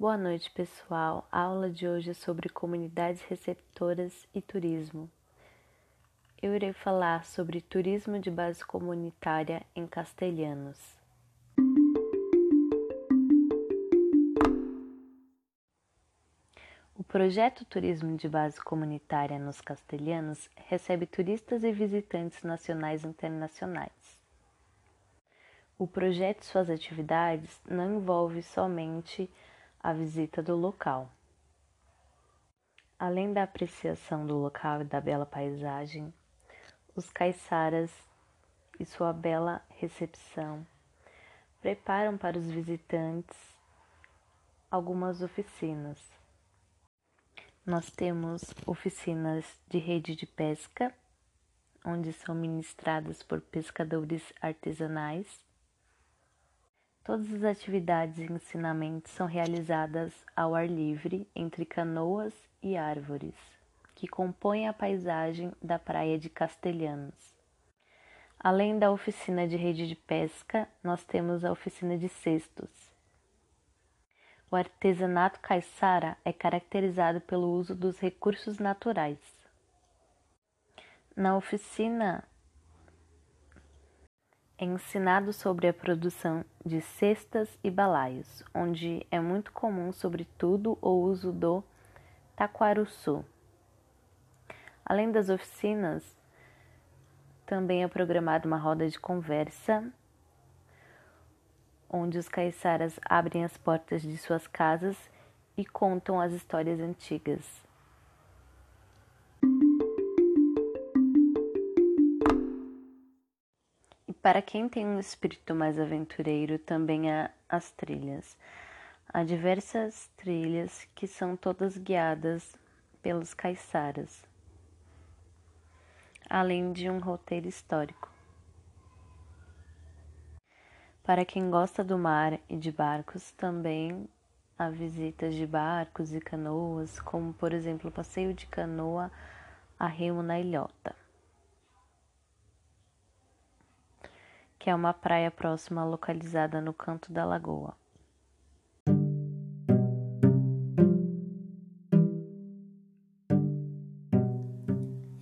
Boa noite, pessoal. A aula de hoje é sobre comunidades receptoras e turismo. Eu irei falar sobre turismo de base comunitária em castelhanos. O projeto Turismo de Base Comunitária nos Castelhanos recebe turistas e visitantes nacionais e internacionais. O projeto e suas atividades não envolve somente a visita do local. Além da apreciação do local e da bela paisagem, os caiçaras e sua bela recepção preparam para os visitantes algumas oficinas. Nós temos oficinas de rede de pesca, onde são ministradas por pescadores artesanais Todas as atividades e ensinamentos são realizadas ao ar livre entre canoas e árvores, que compõem a paisagem da praia de Castelhanos. Além da oficina de rede de pesca, nós temos a oficina de cestos. O artesanato caiçara é caracterizado pelo uso dos recursos naturais. Na oficina é ensinado sobre a produção de cestas e balaios, onde é muito comum, sobretudo, o uso do taquaruçu. Além das oficinas, também é programada uma roda de conversa, onde os caiçaras abrem as portas de suas casas e contam as histórias antigas. Para quem tem um espírito mais aventureiro, também há as trilhas. Há diversas trilhas que são todas guiadas pelos caiçaras, além de um roteiro histórico. Para quem gosta do mar e de barcos, também há visitas de barcos e canoas, como por exemplo o passeio de canoa a remo na ilhota. Que é uma praia próxima localizada no canto da lagoa.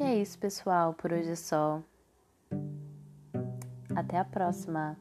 E é isso, pessoal. Por hoje é só. Até a próxima!